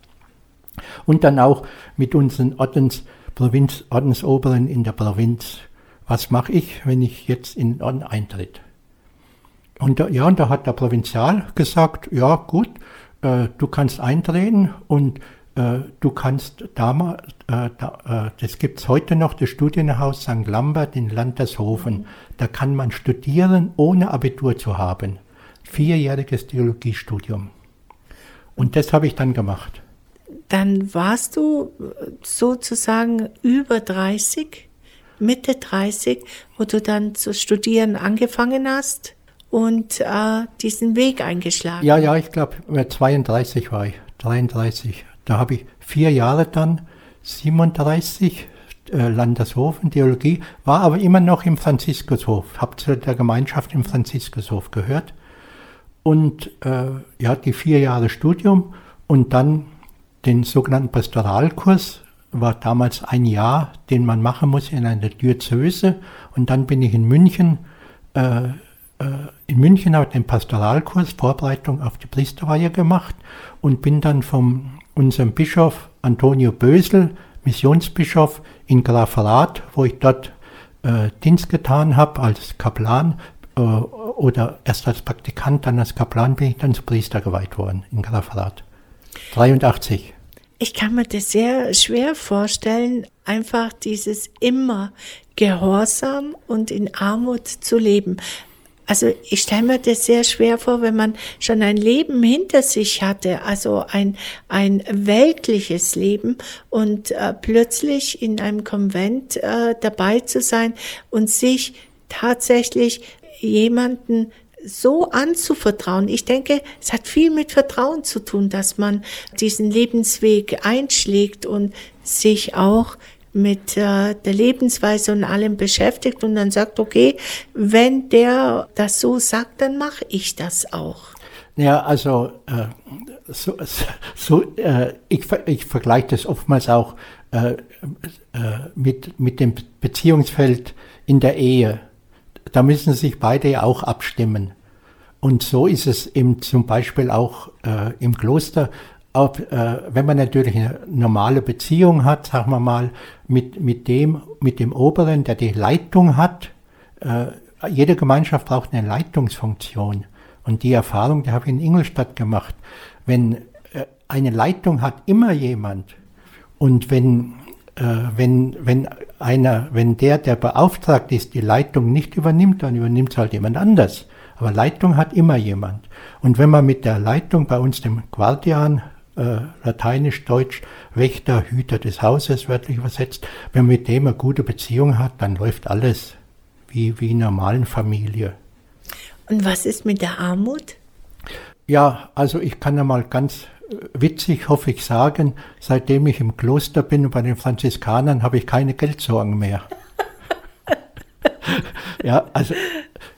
Speaker 3: Und dann auch mit unseren Ordens, Provinz, Ordensoberen in der Provinz. Was mache ich, wenn ich jetzt in den Orden eintritt? Und da, ja, und da hat der Provinzial gesagt, ja gut, äh, du kannst eintreten und du kannst damals, äh, da, äh, das gibt's heute noch, das Studienhaus St. Lambert in Landershofen, da kann man studieren, ohne Abitur zu haben. Vierjähriges Theologiestudium. Und das habe ich dann gemacht.
Speaker 2: Dann warst du sozusagen über 30, Mitte 30, wo du dann zu studieren angefangen hast? und äh, diesen Weg eingeschlagen.
Speaker 3: Ja, ja, ich glaube, 32 war ich, 33. Da habe ich vier Jahre dann, 37, äh, Landeshofen, Theologie, war aber immer noch im Franziskushof, habe zu der Gemeinschaft im Franziskushof gehört. Und äh, ja, die vier Jahre Studium und dann den sogenannten Pastoralkurs, war damals ein Jahr, den man machen muss in einer Diözese. Und dann bin ich in München äh, äh, in München habe ich den Pastoralkurs, Vorbereitung auf die Priesterweihe gemacht und bin dann von unserem Bischof Antonio Bösel, Missionsbischof in Grafrath, wo ich dort äh, Dienst getan habe als Kaplan äh, oder erst als Praktikant, dann als Kaplan bin ich dann zu Priester geweiht worden in Grafrath. 83.
Speaker 2: Ich kann mir das sehr schwer vorstellen, einfach dieses immer Gehorsam und in Armut zu leben. Also ich stelle mir das sehr schwer vor, wenn man schon ein Leben hinter sich hatte, also ein, ein weltliches Leben und äh, plötzlich in einem Konvent äh, dabei zu sein und sich tatsächlich jemanden so anzuvertrauen. Ich denke, es hat viel mit Vertrauen zu tun, dass man diesen Lebensweg einschlägt und sich auch mit äh, der Lebensweise und allem beschäftigt und dann sagt, okay, wenn der das so sagt, dann mache ich das auch.
Speaker 3: Ja, also äh, so, so äh, ich, ich vergleiche das oftmals auch äh, äh, mit, mit dem Beziehungsfeld in der Ehe. Da müssen sich beide auch abstimmen. Und so ist es eben zum Beispiel auch äh, im Kloster. Ob, äh, wenn man natürlich eine normale Beziehung hat, sagen wir mal, mit, mit, dem, mit dem Oberen, der die Leitung hat, äh, jede Gemeinschaft braucht eine Leitungsfunktion. Und die Erfahrung, die habe ich in Ingolstadt gemacht. Wenn äh, eine Leitung hat immer jemand und wenn, äh, wenn, wenn einer, wenn der, der beauftragt ist, die Leitung nicht übernimmt, dann übernimmt es halt jemand anders. Aber Leitung hat immer jemand. Und wenn man mit der Leitung bei uns dem Guardian, äh, lateinisch, deutsch, Wächter, Hüter des Hauses, wörtlich übersetzt, wenn man mit dem eine gute Beziehung hat, dann läuft alles wie, wie in einer normalen Familie.
Speaker 2: Und was ist mit der Armut?
Speaker 3: Ja, also ich kann ja mal ganz äh, witzig, hoffe ich, sagen, seitdem ich im Kloster bin und bei den Franziskanern habe ich keine Geldsorgen mehr. ja, also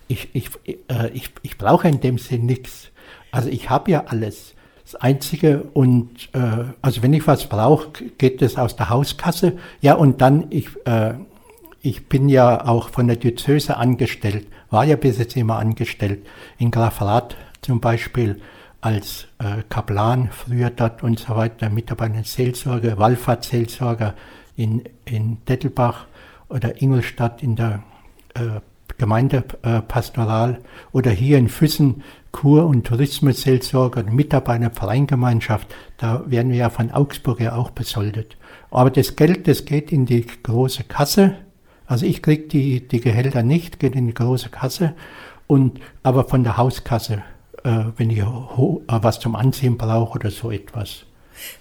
Speaker 3: ich, ich, äh, ich, ich brauche in dem Sinn nichts. Also ich habe ja alles. Das Einzige und äh, also wenn ich was brauche, geht es aus der Hauskasse. Ja, und dann ich, äh, ich bin ja auch von der Diözese angestellt, war ja bis jetzt immer angestellt. In Grafrath zum Beispiel als äh, Kaplan, früher dort und so weiter, Mitarbeiter Seelsorge, Wallfahrtsseelsorger in, in Dettelbach oder Ingolstadt in der äh, Gemeindepastoral oder hier in Füssen Kur- und Tourismusseelsorger, Mitarbeiter Vereingemeinschaft, da werden wir ja von Augsburg ja auch besoldet. Aber das Geld, das geht in die große Kasse also ich kriege die, die Gehälter nicht, geht in die große Kasse, und, aber von der Hauskasse, äh, wenn ich äh, was zum Anziehen brauche oder so etwas.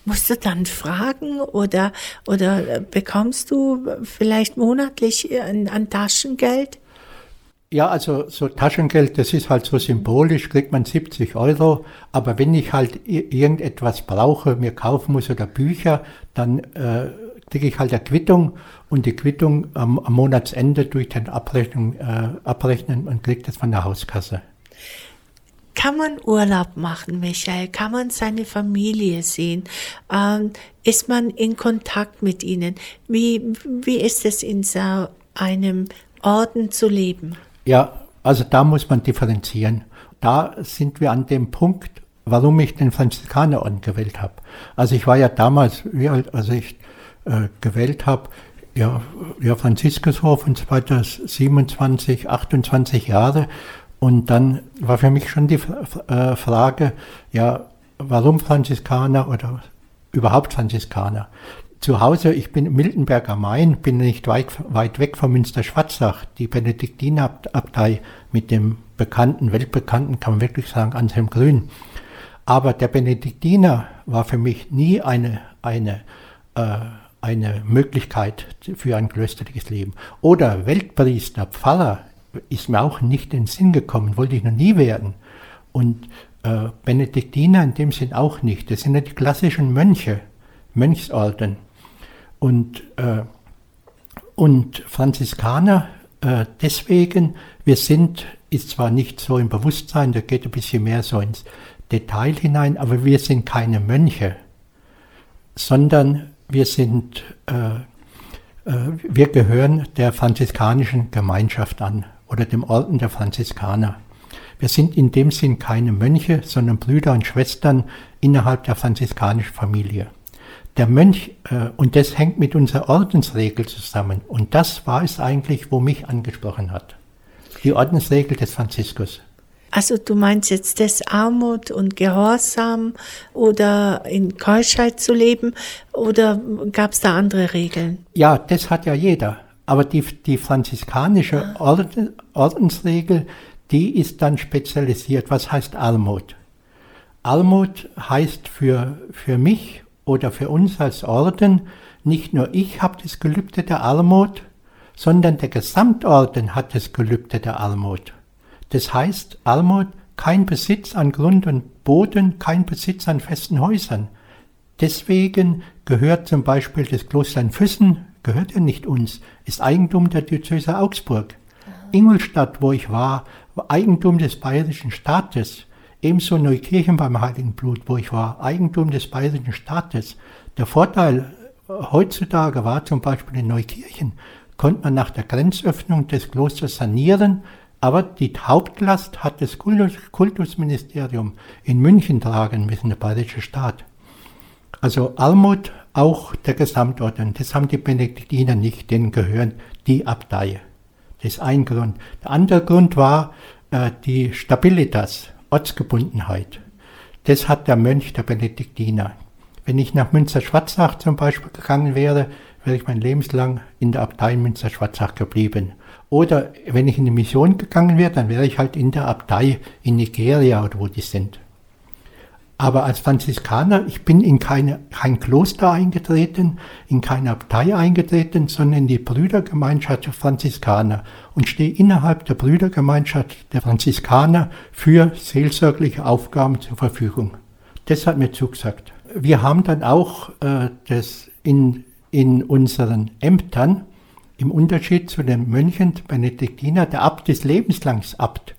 Speaker 2: Musst du dann fragen oder, oder bekommst du vielleicht monatlich an, an Taschengeld?
Speaker 3: Ja, also so Taschengeld, das ist halt so symbolisch, kriegt man 70 Euro. Aber wenn ich halt irgendetwas brauche, mir kaufen muss oder Bücher, dann äh, kriege ich halt eine Quittung und die Quittung am, am Monatsende durch den Abrechnung, äh, abrechnen und kriege das von der Hauskasse.
Speaker 2: Kann man Urlaub machen, Michael? Kann man seine Familie sehen? Ähm, ist man in Kontakt mit ihnen? Wie, wie ist es in so einem Orden zu leben?
Speaker 3: Ja, also da muss man differenzieren. Da sind wir an dem Punkt, warum ich den Franziskanerorden gewählt habe. Also ich war ja damals, wie alt, also ich äh, gewählt habe, ja, ja, Franziskushof und so weiter, 27, 28 Jahre. Und dann war für mich schon die äh, Frage, ja, warum Franziskaner oder überhaupt Franziskaner? Zu Hause, ich bin Miltenberg am Main, bin nicht weit, weit weg von Münster-Schwarzach, die Benediktinerabtei mit dem bekannten, weltbekannten, kann man wirklich sagen, Anselm Grün. Aber der Benediktiner war für mich nie eine, eine äh, eine Möglichkeit für ein klösterliches Leben. Oder Weltpriester, Pfarrer ist mir auch nicht in den Sinn gekommen, wollte ich noch nie werden. Und äh, Benediktiner in dem Sinn auch nicht. Das sind ja die klassischen Mönche, Mönchsorden. Und, äh, und Franziskaner äh, deswegen, wir sind, ist zwar nicht so im Bewusstsein, da geht ein bisschen mehr so ins Detail hinein, aber wir sind keine Mönche, sondern wir sind, äh, äh, wir gehören der franziskanischen Gemeinschaft an oder dem Orden der Franziskaner. Wir sind in dem Sinn keine Mönche, sondern Brüder und Schwestern innerhalb der franziskanischen Familie. Der Mönch, äh, und das hängt mit unserer Ordensregel zusammen. Und das war es eigentlich, wo mich angesprochen hat. Die Ordensregel des Franziskus.
Speaker 2: Also du meinst jetzt das Armut und Gehorsam oder in Keuschheit zu leben oder gab es da andere Regeln?
Speaker 3: Ja, das hat ja jeder. Aber die, die franziskanische ah. Orden, Ordensregel, die ist dann spezialisiert. Was heißt Armut? Armut heißt für, für mich oder für uns als Orden, nicht nur ich habe das Gelübde der Armut, sondern der Gesamtorden hat das Gelübde der Armut. Das heißt, Armut, kein Besitz an Grund und Boden, kein Besitz an festen Häusern. Deswegen gehört zum Beispiel das Kloster in Füssen, gehört ja nicht uns, ist Eigentum der Diözese Augsburg. Ingolstadt, wo ich war, war Eigentum des bayerischen Staates. Ebenso Neukirchen beim Heiligen Blut, wo ich war, Eigentum des bayerischen Staates. Der Vorteil äh, heutzutage war zum Beispiel in Neukirchen, konnte man nach der Grenzöffnung des Klosters sanieren, aber die Hauptlast hat das Kultus Kultusministerium in München tragen müssen, der bayerische Staat. Also Almut, auch der Gesamtorden, das haben die Benediktiner nicht, denen gehören die Abtei. Das ist ein Grund. Der andere Grund war äh, die Stabilitas, Ortsgebundenheit. Das hat der Mönch der Benediktiner. Wenn ich nach Münster-Schwarzach zum Beispiel gegangen wäre, wäre ich mein Lebenslang in der Abtei Münster-Schwarzach geblieben. Oder wenn ich in die Mission gegangen wäre, dann wäre ich halt in der Abtei in Nigeria oder wo die sind. Aber als Franziskaner, ich bin in keine, kein Kloster eingetreten, in keine Abtei eingetreten, sondern in die Brüdergemeinschaft der Franziskaner und stehe innerhalb der Brüdergemeinschaft der Franziskaner für seelsorgliche Aufgaben zur Verfügung. Das hat mir zugesagt. Wir haben dann auch äh, das in, in unseren Ämtern, im Unterschied zu den Mönchen Benediktiner, der Abt ist lebenslangs Abt.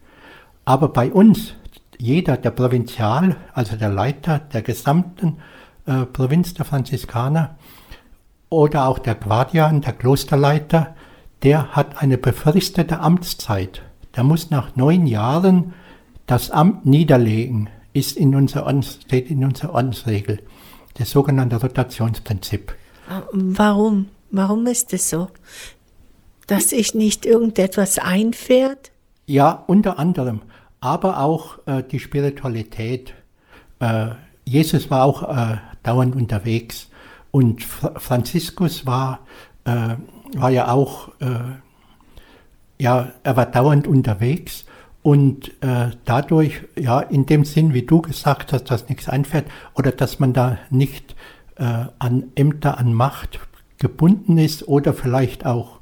Speaker 3: Aber bei uns jeder, der Provinzial, also der Leiter der gesamten äh, Provinz der Franziskaner oder auch der Guardian, der Klosterleiter, der hat eine befristete Amtszeit. Der muss nach neun Jahren das Amt niederlegen, ist in unserer Ordens, steht in unserer Ordensregel, das sogenannte Rotationsprinzip.
Speaker 2: Warum? Warum ist es so? Dass sich nicht irgendetwas einfährt?
Speaker 3: Ja, unter anderem aber auch äh, die Spiritualität. Äh, Jesus war auch äh, dauernd unterwegs. Und Fra Franziskus war, äh, war ja auch, äh, ja, er war dauernd unterwegs. Und äh, dadurch, ja, in dem Sinn, wie du gesagt hast, dass nichts einfährt oder dass man da nicht an Ämter, an Macht gebunden ist oder vielleicht auch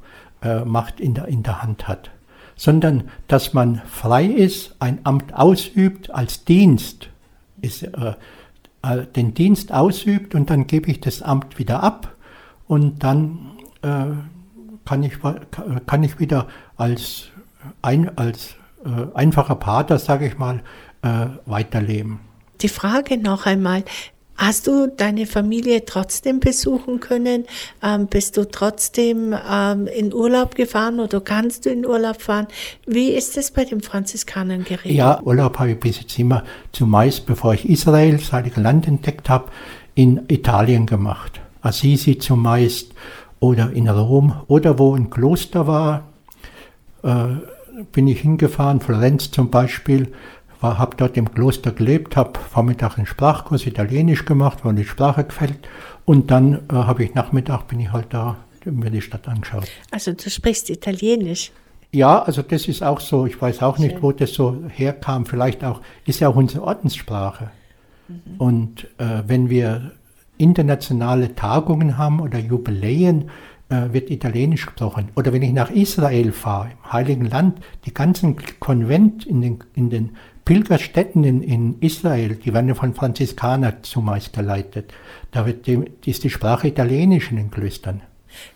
Speaker 3: Macht in der, in der Hand hat sondern dass man frei ist, ein Amt ausübt als Dienst, ist, äh, äh, den Dienst ausübt und dann gebe ich das Amt wieder ab und dann äh, kann, ich, kann ich wieder als, ein, als äh, einfacher Pater, sage ich mal, äh, weiterleben.
Speaker 2: Die Frage noch einmal, Hast du deine Familie trotzdem besuchen können? Ähm, bist du trotzdem ähm, in Urlaub gefahren oder kannst du in Urlaub fahren? Wie ist es bei den Franziskanern geregelt?
Speaker 3: Ja, Urlaub habe ich bis jetzt immer zumeist, bevor ich Israel, das Heilige Land entdeckt habe, in Italien gemacht. Assisi zumeist oder in Rom oder wo ein Kloster war, äh, bin ich hingefahren, Florenz zum Beispiel habe dort im Kloster gelebt, habe Vormittag einen Sprachkurs Italienisch gemacht, weil die Sprache gefällt. Und dann äh, habe ich Nachmittag, bin ich halt da, mir die Stadt angeschaut.
Speaker 2: Also du sprichst Italienisch?
Speaker 3: Ja, also das ist auch so, ich weiß auch Schön. nicht, wo das so herkam. Vielleicht auch, ist ja auch unsere Ordenssprache. Mhm. Und äh, wenn wir internationale Tagungen haben oder Jubiläen, äh, wird Italienisch gesprochen. Oder wenn ich nach Israel fahre, im Heiligen Land, die ganzen Konvent in den, in den Pilgerstätten in, in Israel, die werden von Franziskanern zumeist geleitet. Da wird die, ist die Sprache Italienisch in den Klöstern.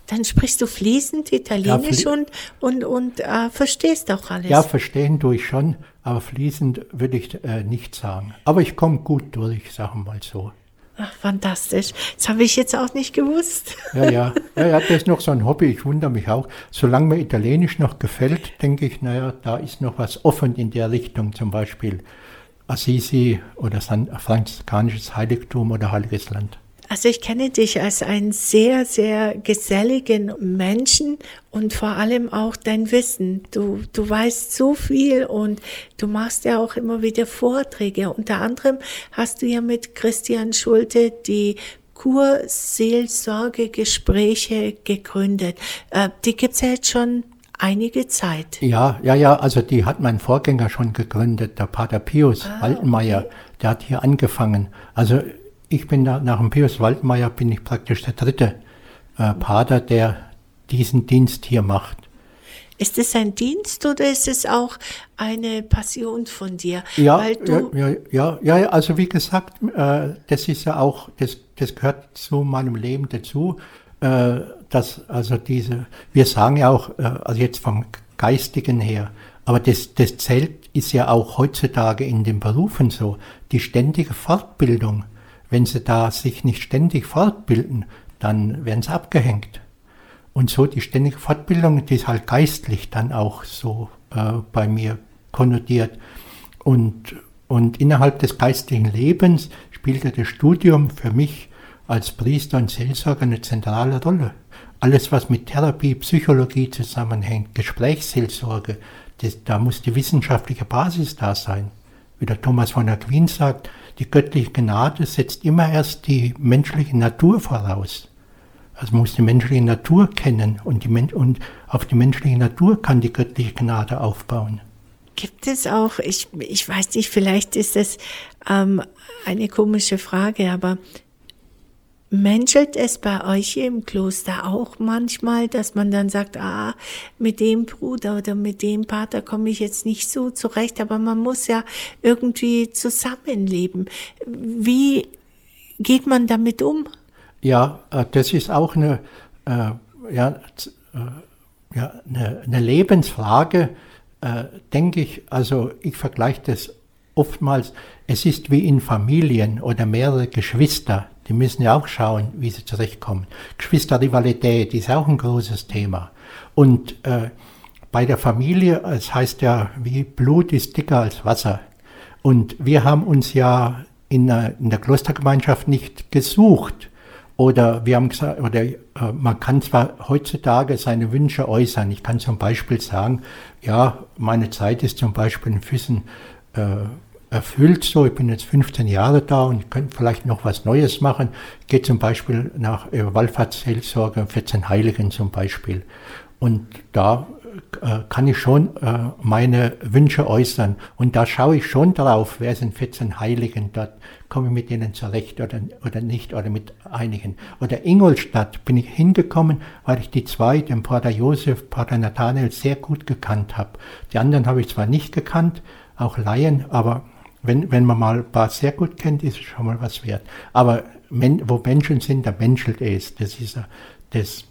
Speaker 2: Dann sprichst du fließend Italienisch ja, flie und, und, und äh, verstehst auch alles.
Speaker 3: Ja, verstehen tue ich schon, aber fließend würde ich äh, nicht sagen. Aber ich komme gut durch, sagen wir mal so.
Speaker 2: Ach, fantastisch. Das habe ich jetzt auch nicht gewusst.
Speaker 3: Ja, ja, ja, ja, das ist noch so ein Hobby. Ich wundere mich auch. Solange mir Italienisch noch gefällt, denke ich, naja, da ist noch was offen in der Richtung. Zum Beispiel Assisi oder San, franziskanisches Heiligtum oder Heiliges Land.
Speaker 2: Also ich kenne dich als einen sehr, sehr geselligen Menschen und vor allem auch dein Wissen. Du, du weißt so viel und du machst ja auch immer wieder Vorträge. Unter anderem hast du ja mit Christian Schulte die Kurseelsorgegespräche gegründet. Äh, die gibt's ja jetzt schon einige Zeit.
Speaker 3: Ja, ja, ja, also die hat mein Vorgänger schon gegründet, der Pater Pius ah, Waltenmeier, okay. der hat hier angefangen. Also ich bin da, nach dem Pius Waldmeier bin ich praktisch der dritte äh, Pater, der diesen Dienst hier macht.
Speaker 2: Ist es ein Dienst oder ist es auch eine Passion von dir?
Speaker 3: Ja, ja, ja, ja, also wie gesagt, äh, das ist ja auch, das, das gehört zu meinem Leben dazu, äh, dass also diese, wir sagen ja auch, äh, also jetzt vom Geistigen her, aber das, das zählt ist ja auch heutzutage in den Berufen so, die ständige Fortbildung wenn sie da sich nicht ständig fortbilden, dann werden sie abgehängt. Und so die ständige Fortbildung, die ist halt geistlich dann auch so äh, bei mir konnotiert. Und, und innerhalb des geistlichen Lebens spielte das Studium für mich als Priester und Seelsorger eine zentrale Rolle. Alles, was mit Therapie, Psychologie zusammenhängt, Gesprächsseelsorge, das, da muss die wissenschaftliche Basis da sein. Wie der Thomas von Aquin sagt, die göttliche Gnade setzt immer erst die menschliche Natur voraus. Also man muss die menschliche Natur kennen und, die, und auf die menschliche Natur kann die göttliche Gnade aufbauen.
Speaker 2: Gibt es auch, ich, ich weiß nicht, vielleicht ist das ähm, eine komische Frage, aber menschelt es bei euch hier im Kloster auch manchmal, dass man dann sagt, ah, mit dem Bruder oder mit dem Pater komme ich jetzt nicht so zurecht, aber man muss ja irgendwie zusammenleben. Wie geht man damit um?
Speaker 3: Ja, äh, das ist auch eine, äh, ja, äh, ja, eine, eine Lebensfrage, äh, denke ich. Also ich vergleiche das oftmals, es ist wie in Familien oder mehrere Geschwister, die müssen ja auch schauen, wie sie zurechtkommen. Geschwisterrivalität ist auch ein großes Thema. Und äh, bei der Familie, es heißt ja, wie Blut ist dicker als Wasser. Und wir haben uns ja in, in der Klostergemeinschaft nicht gesucht. Oder wir haben gesagt, oder äh, man kann zwar heutzutage seine Wünsche äußern. Ich kann zum Beispiel sagen, ja, meine Zeit ist zum Beispiel in Füssen äh, erfüllt so. Ich bin jetzt 15 Jahre da und könnte vielleicht noch was Neues machen. Ich gehe zum Beispiel nach äh, Wallfahrtsseelsorge, 14 Heiligen zum Beispiel. Und da äh, kann ich schon äh, meine Wünsche äußern. Und da schaue ich schon drauf, wer sind 14 Heiligen dort, komme ich mit denen zurecht oder, oder nicht, oder mit einigen. Oder Ingolstadt bin ich hingekommen, weil ich die zwei, den Pater Josef, Pater Nathanael, sehr gut gekannt habe. Die anderen habe ich zwar nicht gekannt, auch Laien, aber wenn, wenn man mal ein paar sehr gut kennt, ist es schon mal was wert. Aber men, wo Menschen sind, da menschelt es. Das ist das,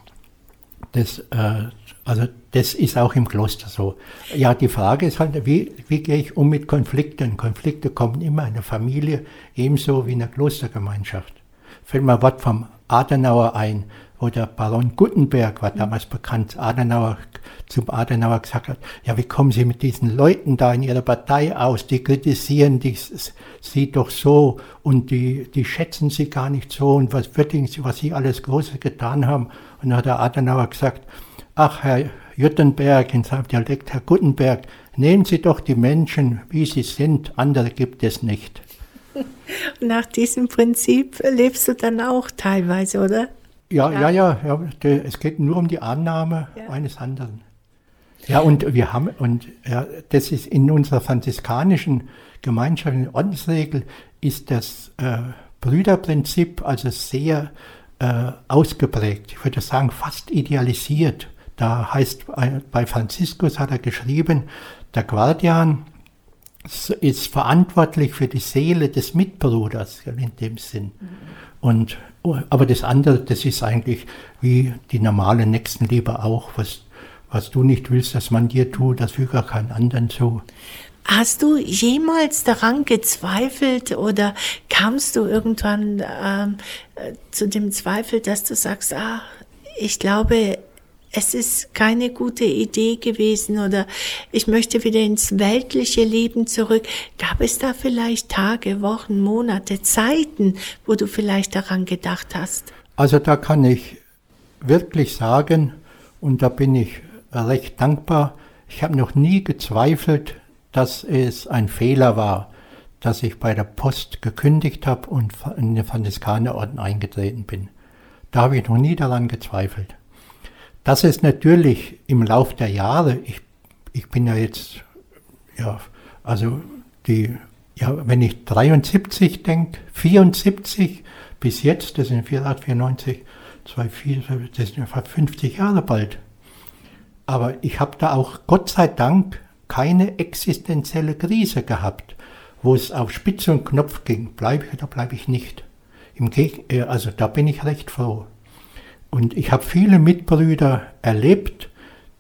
Speaker 3: das, äh, also das ist auch im Kloster so. Ja, die Frage ist halt, wie, wie gehe ich um mit Konflikten? Konflikte kommen immer in der Familie, ebenso wie in der Klostergemeinschaft. Fällt mir ein Wort vom Adenauer ein wo der Baron Gutenberg war damals bekannt, Adenauer, zum Adenauer gesagt hat, ja, wie kommen Sie mit diesen Leuten da in Ihrer Partei aus? Die kritisieren die, Sie doch so und die, die schätzen Sie gar nicht so und was würdigen Sie, was Sie alles Großes getan haben? Und dann hat der Adenauer gesagt, ach, Herr Juttenberg, in seinem Dialekt, Herr Gutenberg, nehmen Sie doch die Menschen, wie sie sind, andere gibt es nicht.
Speaker 2: Nach diesem Prinzip lebst du dann auch teilweise, oder?
Speaker 3: Ja, ja, ja, ja, ja, es geht nur um die Annahme ja. eines anderen. Ja, und wir haben, und ja, das ist in unserer franziskanischen Gemeinschaft, in Ordensregel, ist das äh, Brüderprinzip also sehr äh, ausgeprägt. Ich würde sagen, fast idealisiert. Da heißt, äh, bei Franziskus hat er geschrieben, der Guardian ist verantwortlich für die Seele des Mitbruders, in dem Sinn. Mhm. Und aber das andere, das ist eigentlich wie die normale Nächstenliebe auch, was, was du nicht willst, dass man dir tut, das füge auch keinen anderen zu.
Speaker 2: Hast du jemals daran gezweifelt oder kamst du irgendwann ähm, äh, zu dem Zweifel, dass du sagst, ah, ich glaube, es ist keine gute Idee gewesen oder ich möchte wieder ins weltliche Leben zurück. Gab es da vielleicht Tage, Wochen, Monate, Zeiten, wo du vielleicht daran gedacht hast?
Speaker 3: Also da kann ich wirklich sagen, und da bin ich recht dankbar, ich habe noch nie gezweifelt, dass es ein Fehler war, dass ich bei der Post gekündigt habe und in den Franziskanerorden eingetreten bin. Da habe ich noch nie daran gezweifelt. Das ist natürlich im Lauf der Jahre, ich, ich bin ja jetzt, ja, also die, ja, wenn ich 73 denke, 74 bis jetzt, das sind 94, 94, 24, das sind ja fast 50 Jahre bald. Aber ich habe da auch Gott sei Dank keine existenzielle Krise gehabt, wo es auf Spitze und Knopf ging, bleibe ich oder bleibe ich nicht. Im Geg äh, also da bin ich recht froh. Und ich habe viele Mitbrüder erlebt,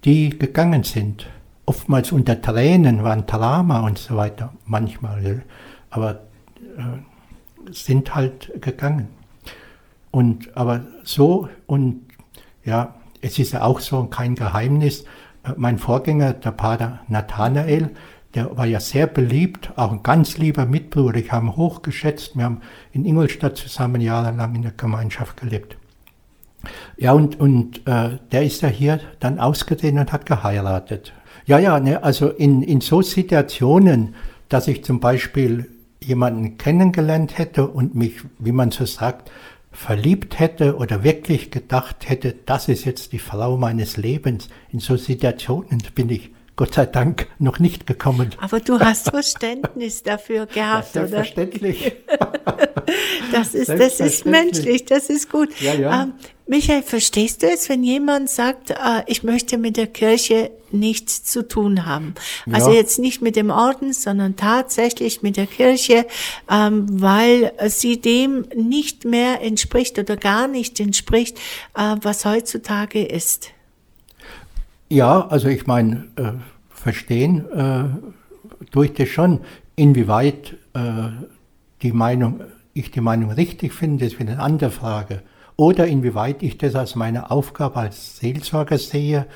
Speaker 3: die gegangen sind. Oftmals unter Tränen, waren Drama und so weiter, manchmal. Aber äh, sind halt gegangen. Und aber so und ja, es ist ja auch so kein Geheimnis. Mein Vorgänger, der Pater Nathanael, der war ja sehr beliebt, auch ein ganz lieber Mitbruder. Ich habe ihn hochgeschätzt. Wir haben in Ingolstadt zusammen jahrelang in der Gemeinschaft gelebt. Ja, und, und äh, der ist ja hier dann ausgesehen und hat geheiratet. Ja, ja, ne, also in, in so Situationen, dass ich zum Beispiel jemanden kennengelernt hätte und mich, wie man so sagt, verliebt hätte oder wirklich gedacht hätte, das ist jetzt die Frau meines Lebens. In so Situationen bin ich Gott sei Dank noch nicht gekommen.
Speaker 2: Aber du hast Verständnis dafür gehabt,
Speaker 3: ja, selbstverständlich.
Speaker 2: oder? das ist, das ist menschlich, das ist gut.
Speaker 3: Ja, ja.
Speaker 2: Ähm, Michael, verstehst du es, wenn jemand sagt, äh, ich möchte mit der Kirche nichts zu tun haben? Also
Speaker 3: Ja.
Speaker 2: jetzt nicht mit dem Orden, sondern tatsächlich mit der Kirche, ähm, weil sie dem nicht mehr entspricht oder gar nicht entspricht, äh, was heutzutage ist.
Speaker 3: Ja, also ich meine, äh, verstehen äh, tue ich das schon. Inwieweit äh, die Meinung, ich die Meinung richtig finde, ist wieder eine andere Frage. Oder inwieweit ich das als meine Aufgabe als Seelsorger sehe,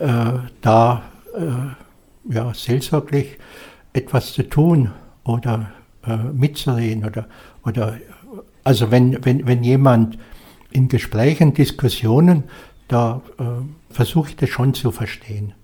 Speaker 3: äh, da äh, ja, seelsorglich etwas zu tun oder äh, mitzureden oder, oder also wenn, wenn, wenn jemand in Gesprächen, Diskussionen, da äh, versuche ich das schon zu verstehen.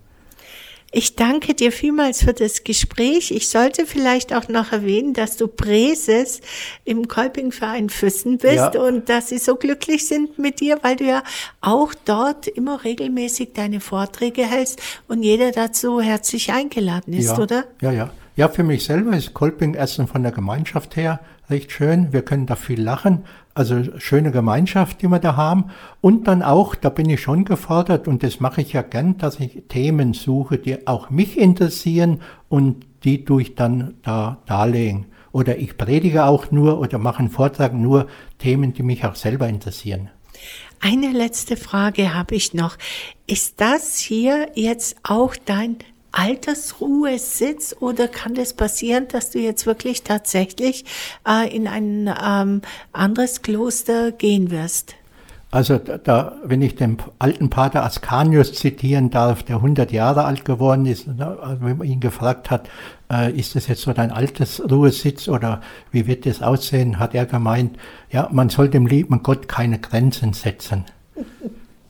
Speaker 2: Ich danke dir vielmals für das Gespräch. Ich sollte vielleicht auch noch erwähnen, dass du Präses im Kolpingverein Füssen bist
Speaker 3: Ja.
Speaker 2: und dass sie so glücklich sind mit dir, weil du ja auch dort immer regelmäßig deine Vorträge hältst und jeder dazu herzlich eingeladen ist,
Speaker 3: ja,
Speaker 2: oder?
Speaker 3: Ja, ja. Ja, für mich selber ist Kolping erstens von der Gemeinschaft her recht schön. Wir können da viel lachen. Also schöne Gemeinschaft, die wir da haben. Und dann auch, da bin ich schon gefordert und das mache ich ja gern, dass ich Themen suche, die auch mich interessieren und die tue ich dann da darlegen. Oder ich predige auch nur oder mache einen Vortrag nur Themen, die mich auch selber interessieren.
Speaker 2: Eine letzte Frage habe ich noch. Ist das hier jetzt auch dein Altersruhesitz oder kann das passieren, dass du jetzt wirklich tatsächlich äh, in ein ähm, anderes Kloster gehen wirst?
Speaker 3: Also da, wenn ich den alten Pater Ascanius zitieren darf, der 100 Jahre alt geworden ist, ne, also wenn man ihn gefragt hat, äh, ist das jetzt so dein altes Ruhesitz oder wie wird das aussehen, hat er gemeint, ja, man soll dem lieben Gott keine Grenzen setzen.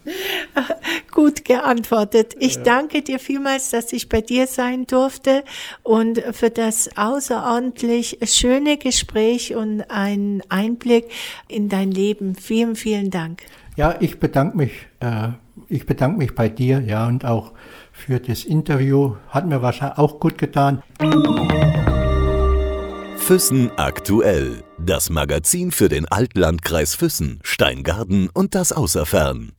Speaker 2: Gut geantwortet. Ich danke dir vielmals, dass ich bei dir sein durfte und für das außerordentlich schöne Gespräch und einen Einblick in dein Leben. Vielen, vielen Dank.
Speaker 3: Ja, ich bedanke mich, äh, ich bedanke mich bei dir, ja, und auch für das Interview. Hat mir wahrscheinlich auch gut getan.
Speaker 1: Füssen aktuell. Das Magazin für den Altlandkreis Füssen, Steingarten und das Außerfern.